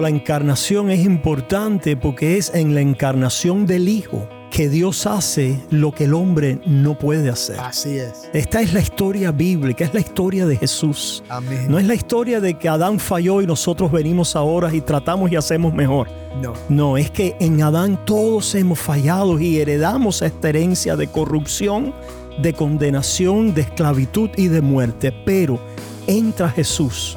La encarnación es importante porque es en la encarnación del Hijo que Dios hace lo que el hombre no puede hacer. Así es. Esta es la historia bíblica, es la historia de Jesús. Amén. No es la historia de que Adán falló y nosotros venimos ahora y tratamos y hacemos mejor. No. No, es que en Adán todos hemos fallado y heredamos esta herencia de corrupción, de condenación, de esclavitud y de muerte. Pero entra Jesús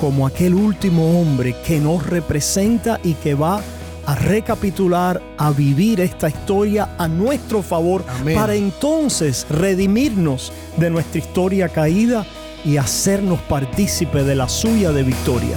como aquel último hombre que nos representa y que va a recapitular, a vivir esta historia a nuestro favor, Amén. para entonces redimirnos de nuestra historia caída y hacernos partícipe de la suya de victoria.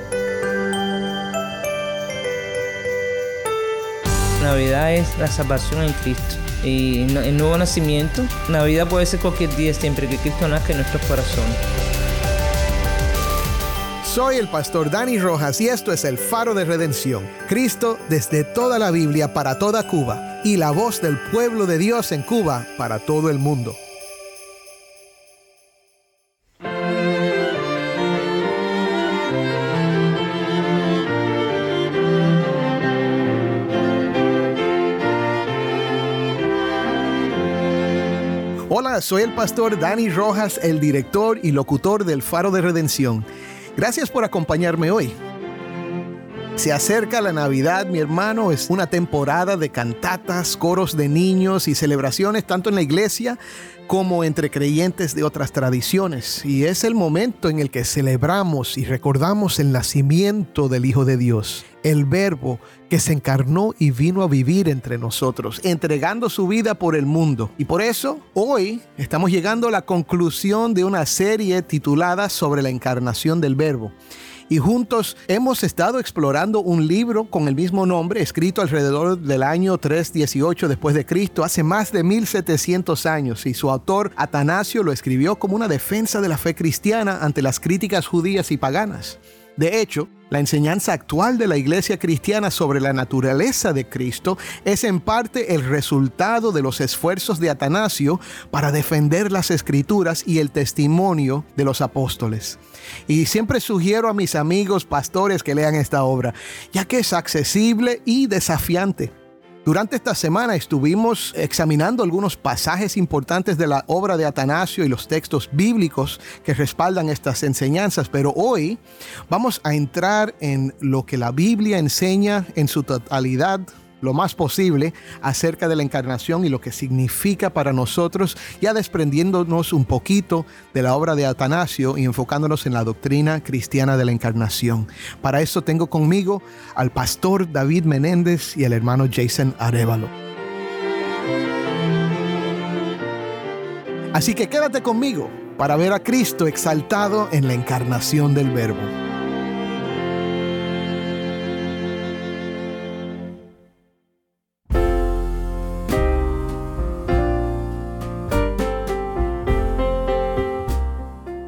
Navidad es la salvación en Cristo y el nuevo nacimiento. Navidad puede ser cualquier día siempre que Cristo nazca en nuestros corazones. Soy el pastor Dani Rojas y esto es el Faro de Redención. Cristo desde toda la Biblia para toda Cuba y la voz del pueblo de Dios en Cuba para todo el mundo. Soy el pastor Dani Rojas, el director y locutor del Faro de Redención. Gracias por acompañarme hoy. Se acerca la Navidad, mi hermano, es una temporada de cantatas, coros de niños y celebraciones tanto en la iglesia como entre creyentes de otras tradiciones. Y es el momento en el que celebramos y recordamos el nacimiento del Hijo de Dios, el Verbo que se encarnó y vino a vivir entre nosotros, entregando su vida por el mundo. Y por eso, hoy estamos llegando a la conclusión de una serie titulada sobre la encarnación del Verbo y juntos hemos estado explorando un libro con el mismo nombre, escrito alrededor del año 318 después de Cristo, hace más de 1700 años, y su autor Atanasio lo escribió como una defensa de la fe cristiana ante las críticas judías y paganas. De hecho, la enseñanza actual de la iglesia cristiana sobre la naturaleza de Cristo es en parte el resultado de los esfuerzos de Atanasio para defender las escrituras y el testimonio de los apóstoles. Y siempre sugiero a mis amigos pastores que lean esta obra, ya que es accesible y desafiante. Durante esta semana estuvimos examinando algunos pasajes importantes de la obra de Atanasio y los textos bíblicos que respaldan estas enseñanzas, pero hoy vamos a entrar en lo que la Biblia enseña en su totalidad lo más posible acerca de la encarnación y lo que significa para nosotros, ya desprendiéndonos un poquito de la obra de Atanasio y enfocándonos en la doctrina cristiana de la encarnación. Para eso tengo conmigo al pastor David Menéndez y al hermano Jason Arevalo. Así que quédate conmigo para ver a Cristo exaltado en la encarnación del Verbo.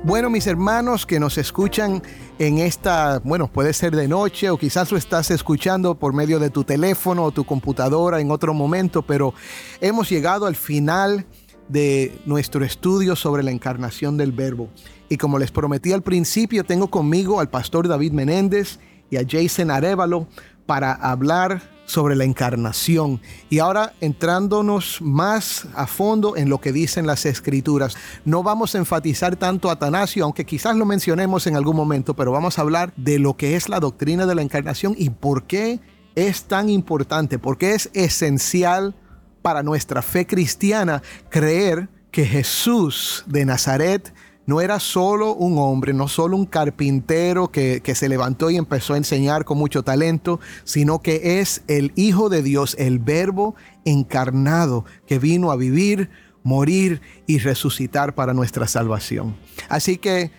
Bueno, mis hermanos que nos escuchan en esta, bueno, puede ser de noche o quizás lo estás escuchando por medio de tu teléfono o tu computadora en otro momento, pero hemos llegado al final de nuestro estudio sobre la encarnación del verbo. Y como les prometí al principio, tengo conmigo al pastor David Menéndez y a Jason Arevalo para hablar sobre la encarnación. Y ahora entrándonos más a fondo en lo que dicen las escrituras. No vamos a enfatizar tanto a Atanasio, aunque quizás lo mencionemos en algún momento, pero vamos a hablar de lo que es la doctrina de la encarnación y por qué es tan importante, por qué es esencial para nuestra fe cristiana creer que Jesús de Nazaret no era solo un hombre, no solo un carpintero que, que, se levantó y empezó a enseñar con mucho talento, sino que es el Hijo de Dios, el Verbo encarnado que vino a vivir, morir y resucitar para nuestra salvación. Así que,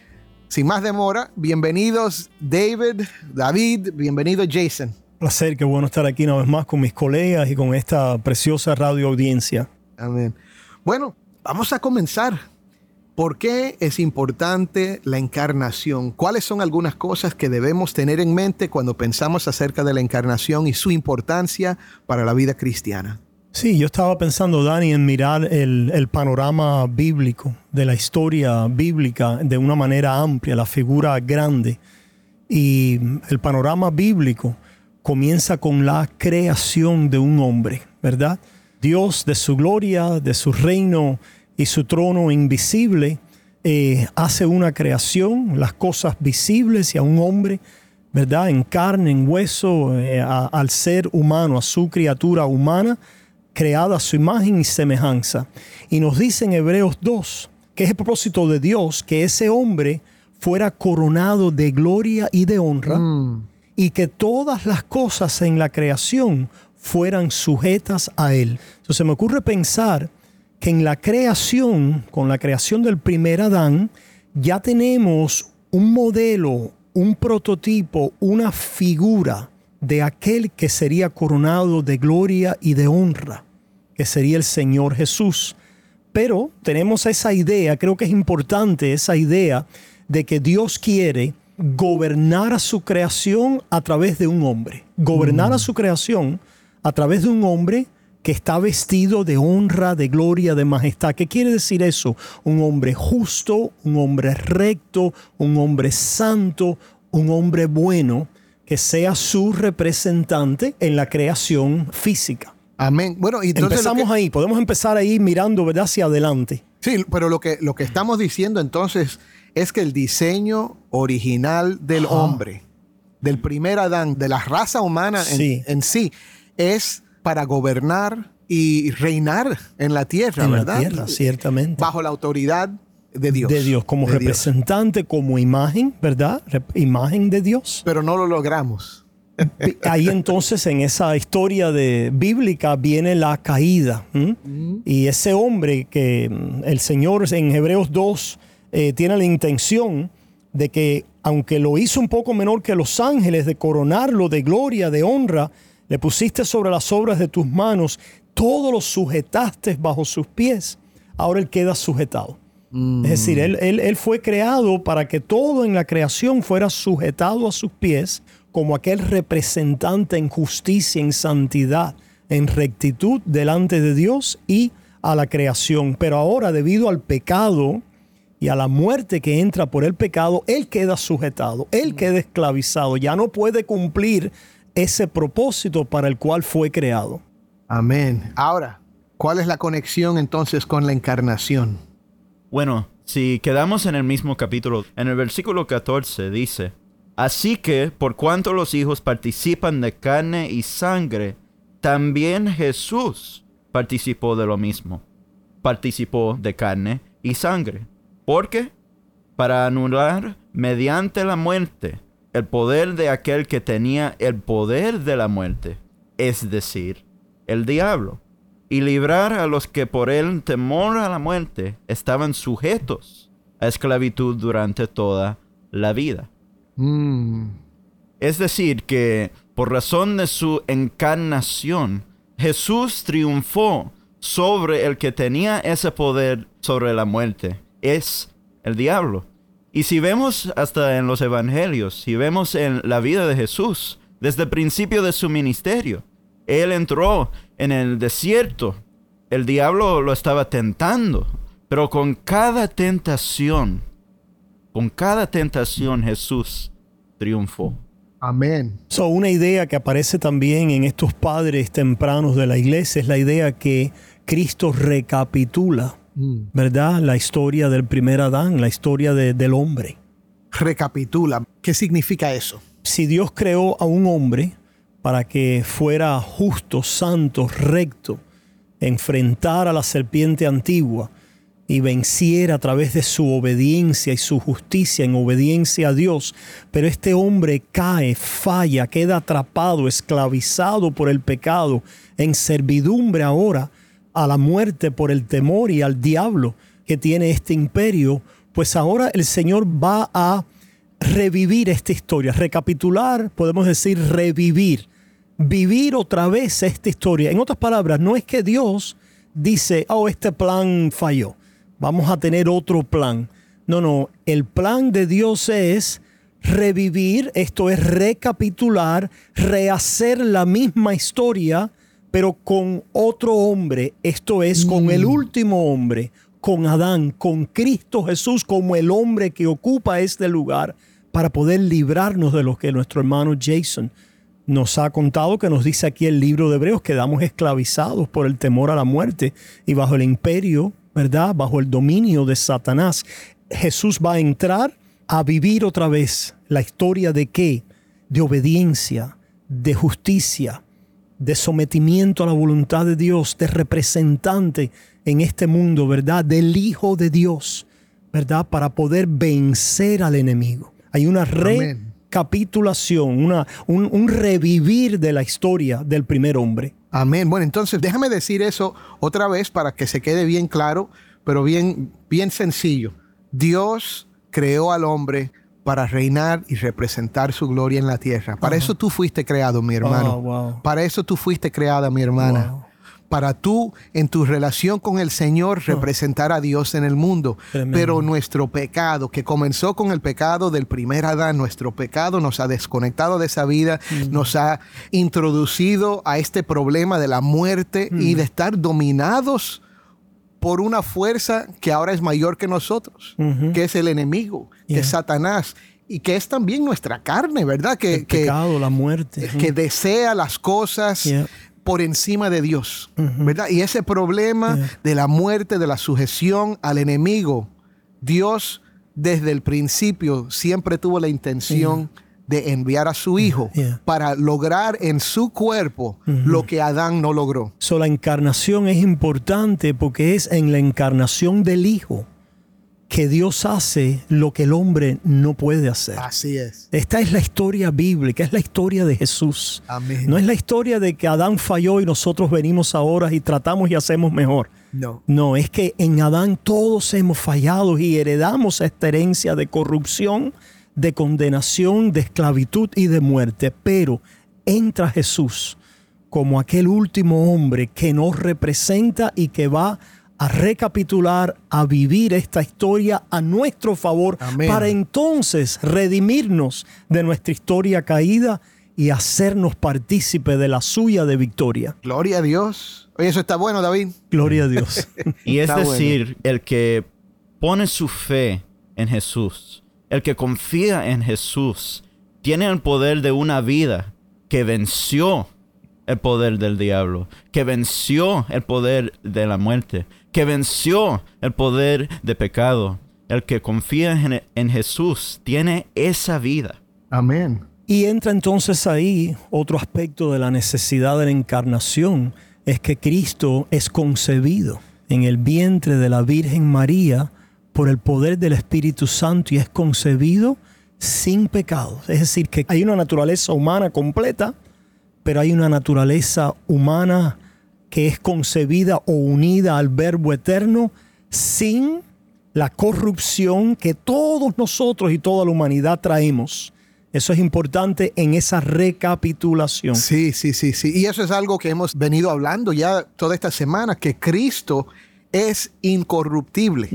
sin más demora, bienvenidos David, David, bienvenido Jason. Placer, qué bueno estar aquí una vez más con mis colegas y con esta preciosa radio audiencia. Amén. Bueno, vamos a comenzar. ¿Por qué es importante la encarnación? ¿Cuáles son algunas cosas que debemos tener en mente cuando pensamos acerca de la encarnación y su importancia para la vida cristiana? Sí, yo estaba pensando, Dani, en mirar el, el, panorama bíblico, de la historia bíblica de una manera amplia, la figura grande. Y el panorama bíblico comienza con la creación de un hombre, ¿verdad? Dios de su gloria, de su reino y su trono invisible, eh, hace una creación, las cosas visibles y a un hombre, ¿verdad? En carne, en hueso, eh, a, al ser humano, a su criatura humana, creada a su imagen y semejanza. Y nos dice en Hebreos 2 que es el propósito de Dios que ese hombre fuera coronado de gloria y de honra mm. y que todas las cosas en la creación fueran sujetas a él. Entonces me ocurre pensar que en la creación, con la creación del primer Adán, ya tenemos un modelo, un prototipo, una figura de aquel que sería coronado de gloria y de honra, que sería el Señor Jesús. Pero tenemos esa idea, creo que es importante esa idea de que Dios quiere gobernar a su creación a través de un hombre. Gobernar a mm. su creación a través de un hombre que está vestido de honra, de gloria, de majestad. ¿Qué quiere decir eso? Un hombre justo, un hombre recto, un hombre santo, un hombre bueno, que sea su representante en la creación física. Amén. Bueno, y empezamos ahí, podemos empezar ahí mirando ¿verdad? hacia adelante. Sí, pero lo que, lo que estamos diciendo entonces es que el diseño original del hombre, del primer Adán, de la raza humana en, en sí, es para gobernar y reinar en la tierra, en ¿verdad? La tierra, ciertamente. Bajo la autoridad de Dios. De Dios, como representante, como imagen, ¿verdad? imagen de Dios. Pero no lo logramos. Ahí entonces en esa historia de bíblica viene la caída. Y ese hombre que mm, el Señor en Hebreos 2 eh, tiene la intención de que, aunque lo hizo un poco menor que los ángeles, de coronarlo de gloria, de honra, le pusiste sobre las obras de tus manos, todo lo sujetaste bajo sus pies. Ahora él queda sujetado. Es decir, él, él, fue creado para que todo en la creación fuera sujetado a sus pies como aquel representante en justicia, en santidad, en rectitud delante de Dios y a la creación. Pero ahora, debido al pecado y a la muerte que entra por el pecado, Él queda sujetado, Él queda esclavizado, ya no puede cumplir ese propósito para el cual fue creado. Amén. Ahora, ¿cuál es la conexión entonces con la encarnación? Bueno, si quedamos en el mismo capítulo, en el versículo 14 dice, Así que, por cuanto los hijos participan de carne y sangre, también Jesús participó de lo mismo. Participó de carne y sangre. ¿Por qué? Para anular mediante la muerte el poder de aquel que tenía el poder de la muerte, es decir, el diablo, y librar a los que por el temor a la muerte estaban sujetos a esclavitud durante toda la vida. Mm. Es decir, que por razón de su encarnación, Jesús triunfó sobre el que tenía ese poder sobre la muerte, es el diablo. Y si vemos hasta en los evangelios, si vemos en la vida de Jesús, desde el principio de su ministerio, Él entró en el desierto, el diablo lo estaba tentando, pero con cada tentación, con cada tentación Jesús triunfó. Amén. So, una idea que aparece también en estos padres tempranos de la iglesia es la idea que Cristo recapitula. ¿Verdad? La historia del primer Adán, la historia del hombre. Recapitula, ¿qué significa eso? Si Dios creó a un hombre para que fuera justo, santo, recto, enfrentar a la serpiente antigua y venciera a través de su obediencia y su justicia en obediencia a Dios. Pero este hombre cae, falla, queda atrapado, esclavizado por el pecado, en servidumbre ahora a la muerte por el temor y al diablo que tiene este imperio. Pues ahora el Señor va a revivir esta historia, recapitular, podemos decir revivir, vivir otra vez esta historia. En otras palabras, no es que Dios dice, oh, este plan falló vamos a tener otro plan. No, no, el plan de Dios es revivir, esto es recapitular, rehacer la misma historia, pero con otro hombre, esto es con el mm. último hombre, con Adán, con Cristo Jesús como el hombre que ocupa este lugar para poder librarnos de lo que nuestro hermano Jason nos ha contado, que nos dice aquí el libro de Hebreos, quedamos esclavizados por el temor a la muerte y bajo el imperio ¿verdad? Bajo el dominio de Satanás. Jesús va a entrar a vivir otra vez la historia de qué? De obediencia, de justicia, de sometimiento a la voluntad de Dios, de representante en este mundo, ¿verdad? Del Hijo de Dios, ¿verdad? Para poder vencer al enemigo. Hay una recapitulación, una, un, un revivir de la historia del primer hombre. Amén. Bueno, entonces déjame decir eso otra vez para que se quede bien claro, pero bien, bien sencillo. Dios creó al hombre para reinar y representar su gloria en la tierra. Para eso tú fuiste creado, mi hermano. Oh, para eso tú fuiste creada, mi hermana para tú en tu relación con el Señor ah. representar a Dios en el mundo. Pero nuestro pecado, que comenzó con el pecado del primer Adán, nuestro pecado nos ha desconectado de esa vida, mm. nos ha introducido a este problema de la muerte y mm. de estar dominados por una fuerza que ahora es mayor que nosotros, que es el enemigo, que es Satanás y que es también nuestra carne, ¿verdad? Que, el pecado, la muerte. Que desea las cosas por encima de Dios, ¿verdad? Y ese problema de la muerte, de la sujeción al enemigo, Dios desde el principio siempre tuvo la intención de enviar a su hijo para lograr en su cuerpo lo que Adán no logró. So, la encarnación es importante porque es en la encarnación del hijo que Dios hace lo que el hombre no puede hacer. Así es. Esta es la historia bíblica, es la historia de Jesús. Amén. No es la historia de que Adán falló y nosotros venimos ahora y tratamos y hacemos mejor. No. No, es que en Adán todos hemos fallado y heredamos esta herencia de corrupción, de condenación, de esclavitud y de muerte. Pero entra Jesús como aquel último hombre que nos representa y que va a recapitular, a vivir esta historia a nuestro favor, para entonces redimirnos de nuestra historia caída y hacernos partícipe de la suya de victoria. Gloria a Dios. Oye, eso está bueno, David. Gloria a Dios. y es decir, el que pone su fe en Jesús, el que confía en Jesús, tiene el poder de una vida que venció el poder del diablo, que venció el poder de la muerte, que venció el poder de pecado. El que confía en, Jesús tiene esa vida. Amén. Y entra entonces ahí otro aspecto de la necesidad de la encarnación, es que Cristo es concebido en el vientre de la Virgen María por el poder del Espíritu Santo y es concebido sin pecado. Es decir, que hay una naturaleza humana completa, pero hay una naturaleza humana que es concebida o unida al Verbo eterno sin la corrupción que todos nosotros y toda la humanidad traemos. Eso es importante en esa recapitulación. Sí, sí, sí, sí. Y eso es algo que hemos venido hablando ya toda esta semana, que Cristo es incorruptible,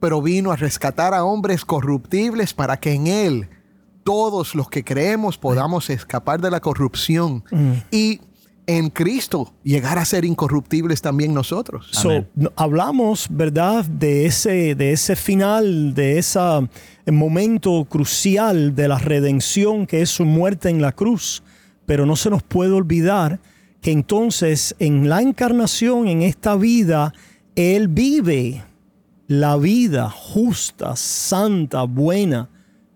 pero vino a rescatar a hombres corruptibles para que en Él todos los que creemos podamos escapar de la corrupción. Mm. Y en Cristo llegar a ser incorruptibles también nosotros. hablamos, ¿verdad?, de ese, de ese final, de ese momento crucial de la redención que es su muerte en la cruz. Pero no se nos puede olvidar que entonces en la encarnación, en esta vida, Él vive la vida justa, santa, buena,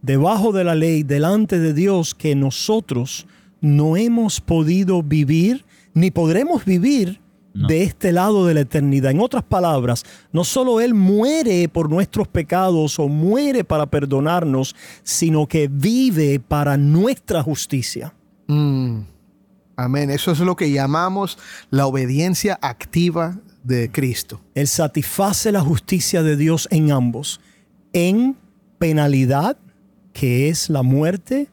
debajo de la ley, delante de Dios, que nosotros no hemos podido vivir ni podremos vivir de este lado de la eternidad. En otras palabras, no solo Él muere por nuestros pecados o muere para perdonarnos, sino que vive para nuestra justicia. Mm. Amén. Eso es lo que llamamos la obediencia activa de Cristo. Él satisface la justicia de Dios en ambos, en penalidad, que es la muerte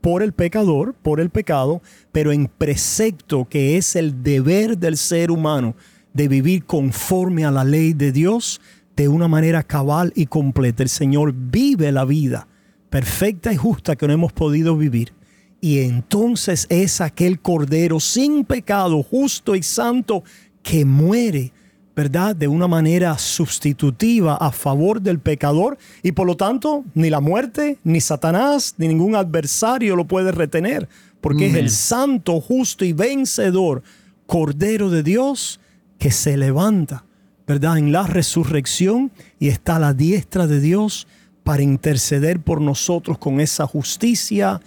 por el pecador, por el pecado, pero en precepto, que es el deber del ser humano de vivir conforme a la ley de Dios de una manera cabal y completa. El Señor vive la vida perfecta y justa que no hemos podido vivir. Y entonces es aquel Cordero sin pecado, justo y santo, que muere ¿verdad? De una manera sustitutiva a favor del pecador y por lo tanto ni la muerte, ni Satanás, ni ningún adversario lo puede retener, porque es el santo, justo y vencedor Cordero de Dios que se levanta, ¿verdad? En la resurrección y está a la diestra de Dios para interceder por nosotros con esa justicia,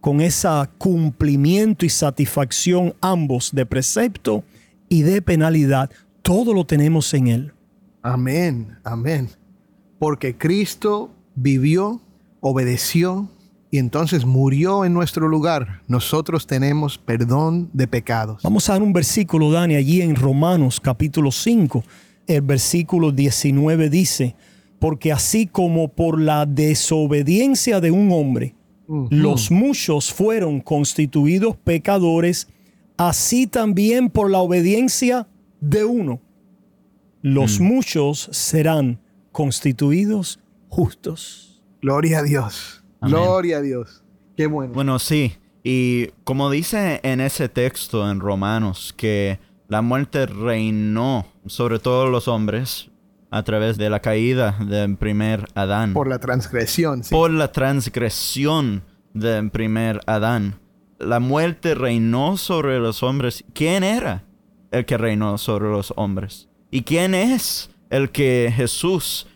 con ese cumplimiento y satisfacción ambos de precepto y de penalidad todo lo tenemos en Él. Amén, amén. Porque Cristo vivió, obedeció y entonces murió en nuestro lugar. Nosotros tenemos perdón de pecados. Vamos a dar un versículo, Dani, allí en Romanos capítulo 5. El versículo 19 dice, porque así como por la desobediencia de un hombre, los muchos fueron constituidos pecadores, así también por la obediencia de uno, los mm. muchos serán constituidos justos. Gloria a Dios. Gloria a Dios. Qué bueno. Bueno, sí. Y como dice en ese texto en Romanos, que la muerte reinó sobre todos los hombres a través de la caída del primer Adán. Por la transgresión. Sí. Por la transgresión del primer Adán. La muerte reinó sobre los hombres. ¿Quién era? el que reinó sobre los hombres. ¿Y quién es el que Jesús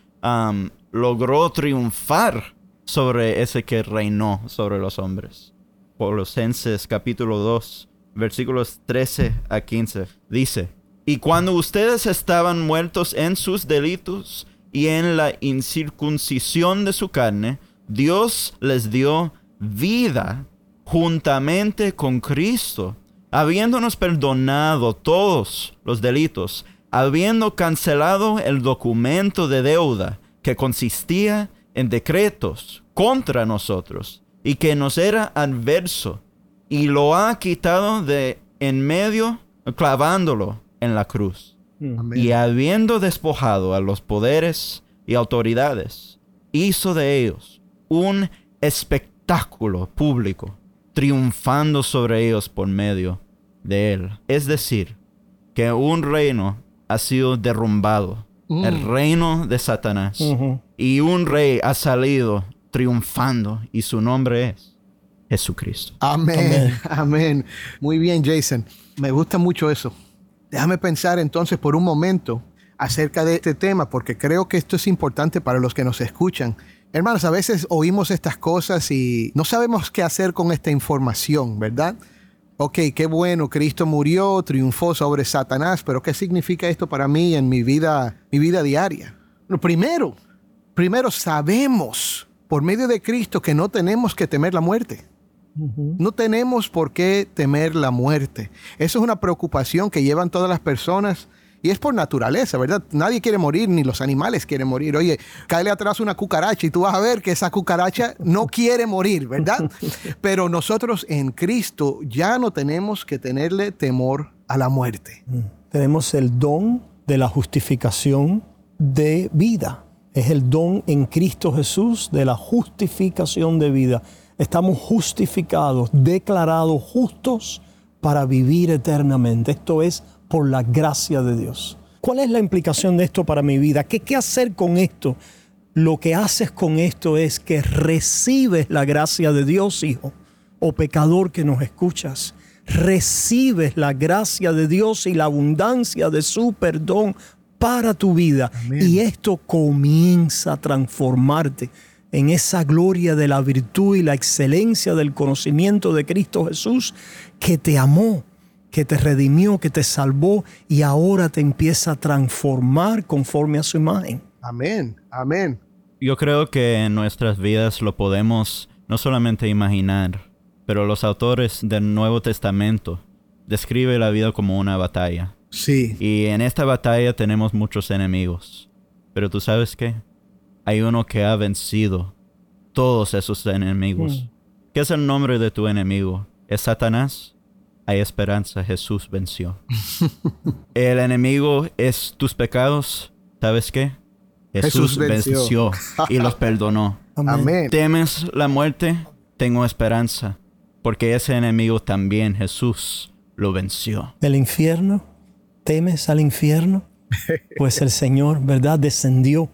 logró triunfar sobre ese que reinó sobre los hombres? Colosenses capítulo 2, versículos 13 a 15. Dice, y cuando ustedes estaban muertos en sus delitos y en la incircuncisión de su carne, Dios les dio vida juntamente con Cristo habiéndonos perdonado todos los delitos, habiendo cancelado el documento de deuda que consistía en decretos contra nosotros y que nos era adverso, y lo ha quitado de en medio, clavándolo en la cruz. Y habiendo despojado a los poderes y autoridades, hizo de ellos un espectáculo público triunfando sobre ellos por medio de él. Es decir, que un reino ha sido derrumbado, el mm. reino de Satanás, y un rey ha salido triunfando y su nombre es Jesucristo. Amén, amén. Muy bien, Jason. Me gusta mucho eso. Déjame pensar entonces por un momento acerca de este tema, porque creo que esto es importante para los que nos escuchan. Hermanos, a veces oímos estas cosas y no sabemos qué hacer con esta información, ¿verdad? Ok, qué bueno, Cristo murió, triunfó sobre Satanás, pero ¿qué significa esto para mí en mi vida, mi vida diaria? primero, primero sabemos por medio de Cristo que no tenemos que temer la muerte. No tenemos por qué temer la muerte. Eso es una preocupación que llevan todas las personas y es por naturaleza, ¿verdad? Nadie quiere morir, ni los animales quieren morir. Oye, cáele atrás una cucaracha y tú vas a ver que esa cucaracha no quiere morir, ¿verdad? Pero nosotros en Cristo ya no tenemos que tenerle temor a la muerte. Mm. Tenemos el don de la justificación de vida. Es el don en Cristo Jesús de la justificación de vida. Estamos justificados, declarados justos para vivir eternamente. Esto es por la gracia de Dios. ¿Cuál es la implicación de esto para mi vida? ¿Qué, qué hacer con esto? Lo que haces con esto es que recibes la gracia de Dios, hijo, o pecador que nos escuchas. Recibes la gracia de Dios y la abundancia de su perdón para tu vida. Y esto comienza a transformarte en esa gloria de la virtud y la excelencia del conocimiento de Cristo Jesús que te amó que te redimió, que te salvó y ahora te empieza a transformar conforme a su imagen. Amén, amén. Yo creo que en nuestras vidas lo podemos no solamente imaginar, pero los autores del Nuevo Testamento describen la vida como una batalla. Sí. Y en esta batalla tenemos muchos enemigos. Pero tú sabes qué? Hay uno que ha vencido todos esos enemigos. Mm. ¿Qué es el nombre de tu enemigo? ¿Es Satanás? Hay esperanza, Jesús venció. el enemigo es tus pecados. ¿Sabes qué? Jesús, Jesús venció. venció y los perdonó. Amén. ¿Temes la muerte? Tengo esperanza, porque ese enemigo también Jesús lo venció. ¿El infierno? ¿Temes al infierno? Pues el Señor, ¿verdad? Descendió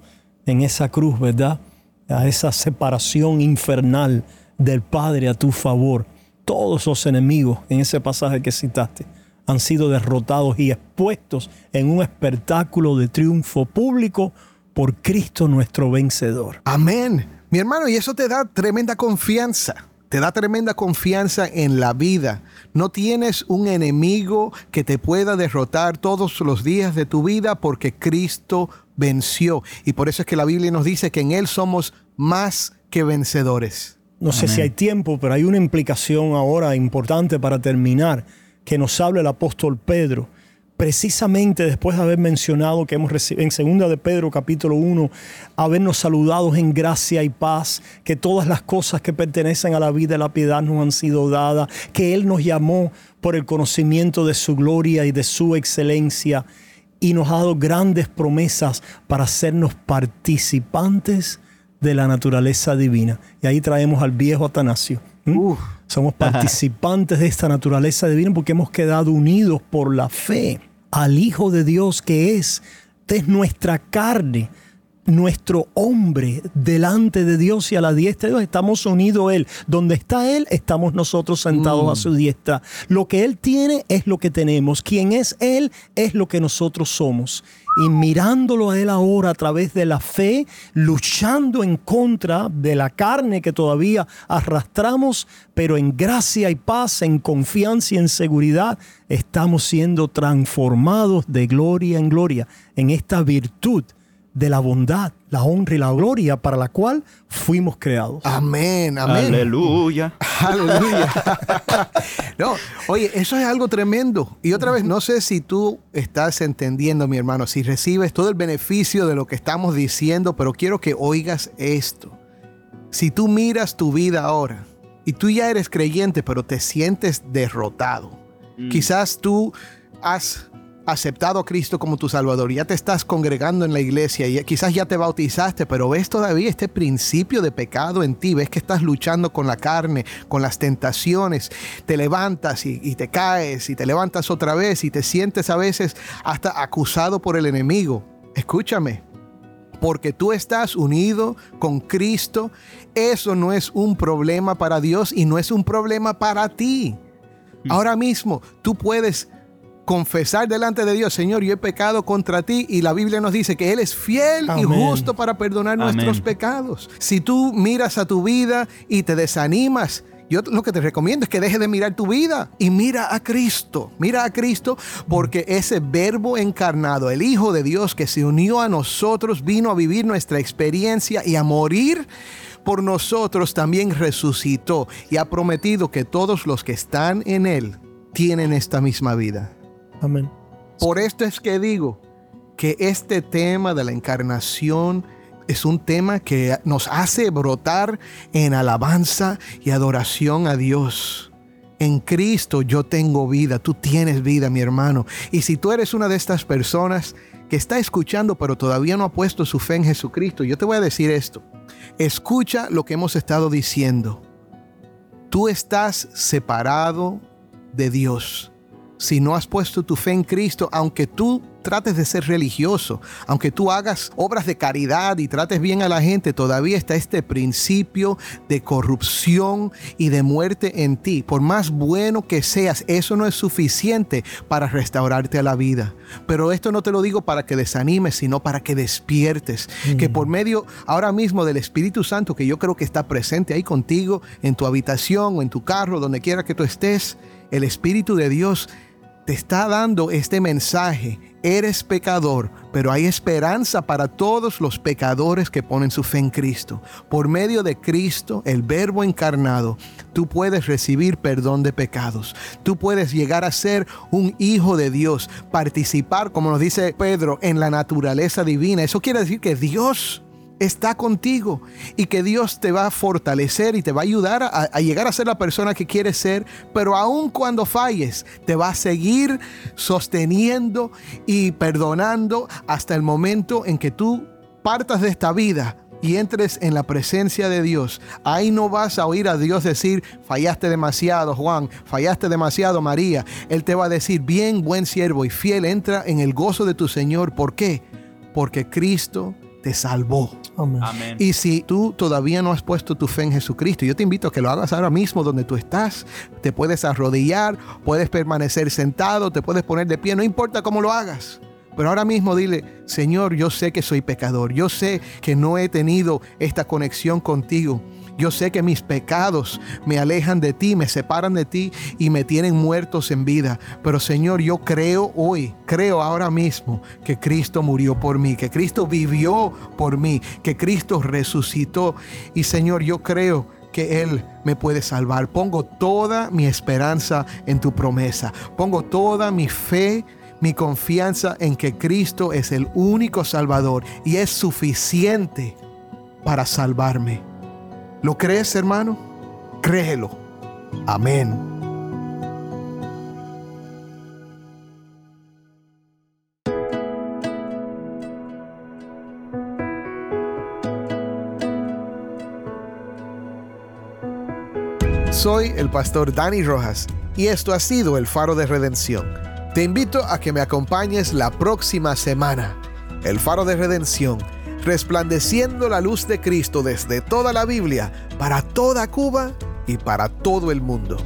en esa cruz, ¿verdad? A esa separación infernal del Padre a tu favor. Todos los enemigos en ese pasaje que citaste han sido derrotados y expuestos en un espectáculo de triunfo público por Cristo nuestro vencedor. Amén. Mi hermano, y eso te da tremenda confianza. Te da tremenda confianza en la vida. No tienes un enemigo que te pueda derrotar todos los días de tu vida porque Cristo venció. Y por eso es que la Biblia nos dice que en Él somos más que vencedores. No sé si hay tiempo, pero hay una implicación ahora importante para terminar que nos habla el apóstol Pedro. Precisamente después de haber mencionado que hemos recibido en segunda de Pedro capítulo 1, habernos saludados en gracia y paz, que todas las cosas que pertenecen a la vida y la piedad nos han sido dadas, que Él nos llamó por el conocimiento de su gloria y de su excelencia y nos ha dado grandes promesas para hacernos participantes de la naturaleza divina. Y ahí traemos al viejo Atanasio. Somos participantes de esta naturaleza divina porque hemos quedado unidos por la fe al Hijo de Dios que es, es nuestra carne, nuestro hombre delante de Dios y a la diestra de Dios. Estamos unidos a Él. Donde está Él, estamos nosotros sentados a su diestra. Lo que Él tiene es lo que tenemos. Quien es Él es lo que nosotros somos. Y mirándolo a Él ahora a través de la fe, luchando en contra de la carne que todavía arrastramos, pero en gracia y paz, en confianza y en seguridad, estamos siendo transformados de gloria en gloria en esta virtud de la bondad, la honra y la gloria para la cual fuimos creados. Amén, amén. Aleluya. Aleluya. no, oye, eso es algo tremendo. Y otra vez, no sé si tú estás entendiendo, mi hermano, si recibes todo el beneficio de lo que estamos diciendo, pero quiero que oigas esto. Si tú miras tu vida ahora y tú ya eres creyente, pero te sientes derrotado, quizás tú has aceptado a Cristo como tu Salvador, ya te estás congregando en la iglesia y quizás ya te bautizaste, pero ves todavía este principio de pecado en ti, ves que estás luchando con la carne, con las tentaciones, te levantas y, y te caes y te levantas otra vez y te sientes a veces hasta acusado por el enemigo. Escúchame, porque tú estás unido con Cristo, eso no es un problema para Dios y no es un problema para ti. Ahora mismo tú puedes confesar delante de Dios, Señor, yo he pecado contra ti y la Biblia nos dice que Él es fiel y justo para perdonar Amén. nuestros pecados. Si tú miras a tu vida y te desanimas, yo lo que te recomiendo es que dejes de mirar tu vida y mira a Cristo. Mira a Cristo porque ese verbo encarnado, el Hijo de Dios que se unió a nosotros, vino a vivir nuestra experiencia y a morir por nosotros también resucitó y ha prometido que todos los que están en Él tienen esta misma vida. Amén. Por esto es que digo que este tema de la encarnación es un tema que nos hace brotar en alabanza y adoración a Dios. En Cristo yo tengo vida, tú tienes vida, mi hermano. Y si tú eres una de estas personas que está escuchando pero todavía no ha puesto su fe en Jesucristo, yo te voy a decir esto. Escucha lo que hemos estado diciendo. Tú estás separado de Dios si no has puesto tu fe en Cristo, aunque tú trates de ser religioso, aunque tú hagas obras de caridad y trates bien a la gente, todavía está este principio de corrupción y de muerte en ti. Por más bueno que seas, eso no es suficiente para restaurarte a la vida. Pero esto no te lo digo para que desanimes, sino para que despiertes. Que por medio ahora mismo del Espíritu Santo, que yo creo que está presente ahí contigo, en tu habitación o en tu carro, donde quiera que tú estés, el Espíritu de Dios te está dando este mensaje. Eres pecador, pero hay esperanza para todos los pecadores que ponen su fe en Cristo. Por medio de Cristo, el Verbo encarnado, tú puedes recibir perdón de pecados. Tú puedes llegar a ser un hijo de Dios, participar, como nos dice Pedro, en la naturaleza divina. Eso quiere decir que Dios está contigo y que Dios te va a fortalecer y te va a ayudar a, llegar a ser la persona que quieres ser, pero aun cuando falles, te va a seguir sosteniendo y perdonando hasta el momento en que tú partas de esta vida y entres en la presencia de Dios, ahí no vas a oír a Dios decir, fallaste demasiado Juan, fallaste demasiado María. Él te va a decir, bien, buen siervo y fiel, entra en el gozo de tu Señor. ¿Por qué? Porque Cristo te salvó. Y si tú todavía no has puesto tu fe en Jesucristo, yo te invito a que lo hagas ahora mismo donde tú estás. Te puedes arrodillar, puedes permanecer sentado, te puedes poner de pie, no importa cómo lo hagas. Pero ahora mismo dile, Señor, yo sé que soy pecador, yo sé que no he tenido esta conexión contigo. Yo sé que mis pecados me alejan de ti, me separan de ti y me tienen muertos en vida. Pero Señor, yo creo hoy, creo ahora mismo que Cristo murió por mí, que Cristo vivió por mí, que Cristo resucitó. Y Señor, yo creo que Él me puede salvar. Pongo toda mi esperanza en tu promesa. Pongo toda mi fe mi confianza en que Cristo es el único Salvador y es suficiente para salvarme. ¿Lo crees, hermano? Créelo. Amén. Soy el pastor Dani Rojas y esto ha sido el faro de redención. Te invito a que me acompañes la próxima semana. El faro de redención resplandeciendo la luz de Cristo desde toda la Biblia, para toda Cuba y para todo el mundo.